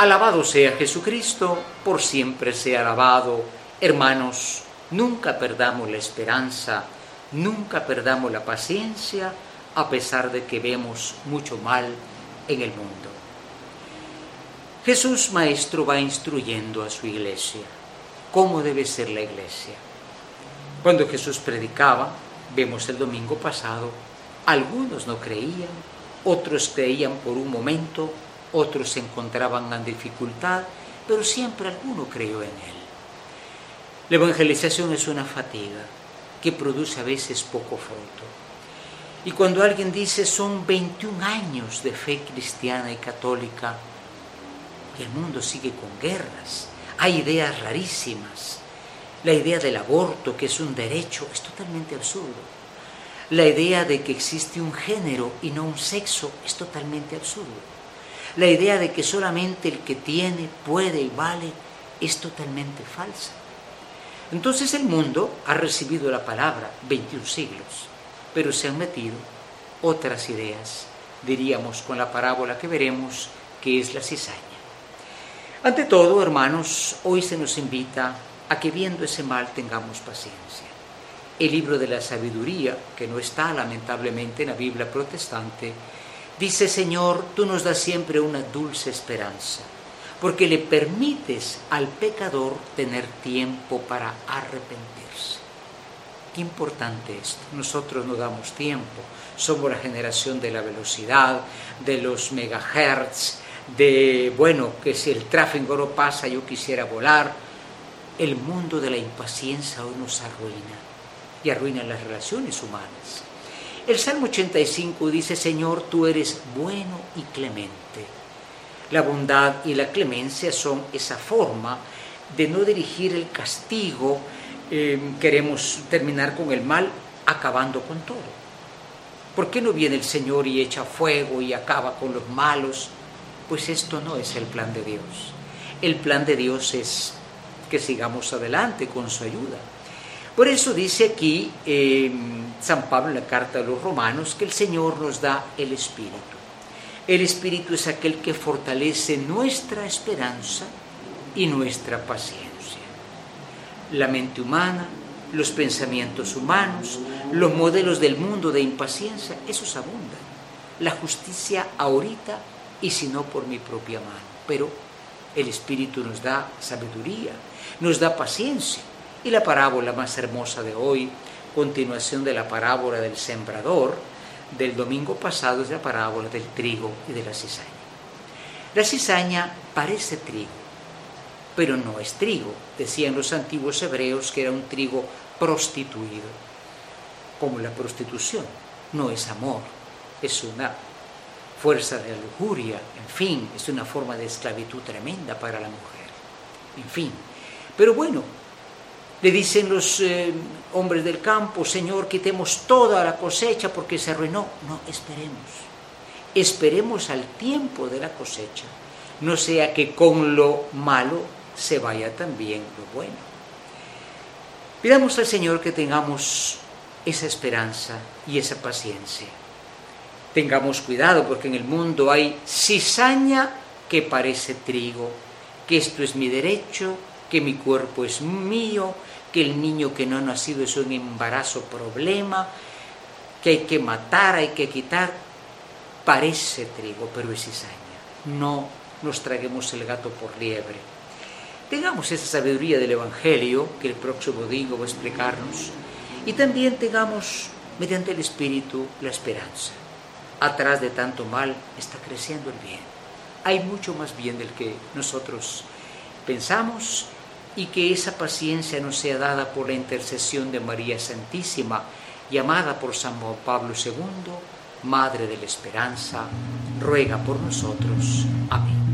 Alabado sea Jesucristo, por siempre sea alabado. Hermanos, nunca perdamos la esperanza, nunca perdamos la paciencia, a pesar de que vemos mucho mal en el mundo. Jesús Maestro va instruyendo a su iglesia cómo debe ser la iglesia. Cuando Jesús predicaba, vemos el domingo pasado, algunos no creían, otros creían por un momento, otros se encontraban en dificultad, pero siempre alguno creyó en él. La evangelización es una fatiga que produce a veces poco fruto. Y cuando alguien dice son 21 años de fe cristiana y católica, y el mundo sigue con guerras, hay ideas rarísimas. La idea del aborto, que es un derecho, es totalmente absurdo. La idea de que existe un género y no un sexo es totalmente absurdo. La idea de que solamente el que tiene, puede y vale es totalmente falsa. Entonces el mundo ha recibido la palabra 21 siglos, pero se han metido otras ideas, diríamos con la parábola que veremos, que es la cizaña. Ante todo, hermanos, hoy se nos invita a que viendo ese mal tengamos paciencia. El libro de la sabiduría, que no está lamentablemente en la Biblia protestante, dice, Señor, tú nos das siempre una dulce esperanza, porque le permites al pecador tener tiempo para arrepentirse. Qué importante esto. Nosotros no damos tiempo. Somos la generación de la velocidad, de los megahertz, de, bueno, que si el tráfico no pasa yo quisiera volar. El mundo de la impaciencia hoy nos arruina y arruina las relaciones humanas. El Salmo 85 dice, Señor, tú eres bueno y clemente. La bondad y la clemencia son esa forma de no dirigir el castigo. Em, queremos terminar con el mal acabando con todo. ¿Por qué no viene el Señor y echa fuego y acaba con los malos? Pues esto no es el plan de Dios. El plan de Dios es que sigamos adelante con su ayuda. Por eso dice aquí San Pablo en la carta de los romanos que el Señor nos da el Espíritu. El Espíritu es aquel que fortalece nuestra esperanza y nuestra paciencia. La mente humana, los pensamientos humanos, los modelos del mundo de impaciencia, esos abundan. La justicia ahorita y si no por mi propia mano. Pero el Espíritu nos da sabiduría, nos da paciencia. Y la parábola más hermosa de hoy, continuación de la parábola del sembrador del domingo pasado, es la parábola del trigo y de la cizaña. La cizaña parece trigo, pero no es trigo. Decían los antiguos hebreos que era un trigo prostituido, como la prostitución. No es amor, es una fuerza de lujuria, en fin, es una forma de esclavitud tremenda para la mujer. En fin, pero bueno, le dicen los eh, hombres del campo, Señor, quitemos toda la cosecha porque se arruinó. No, esperemos. Esperemos al tiempo de la cosecha, no sea que con lo malo se vaya también lo bueno. Pidamos al Señor que tengamos esa esperanza y esa paciencia tengamos cuidado porque en el mundo hay cizaña que parece trigo, que esto es mi derecho, que mi cuerpo es mío, que el niño que no ha nacido es un embarazo problema, que hay que matar, hay que quitar. Parece trigo, pero es cizaña. No nos traguemos el gato por liebre. Tengamos esa sabiduría del Evangelio que el próximo domingo va a explicarnos y también tengamos mediante el Espíritu la esperanza atrás de tanto mal está creciendo el bien. Hay mucho más bien del que nosotros pensamos y que esa paciencia nos sea dada por la intercesión de María Santísima, llamada por San Pablo II, Madre de la Esperanza, ruega por nosotros. Amén.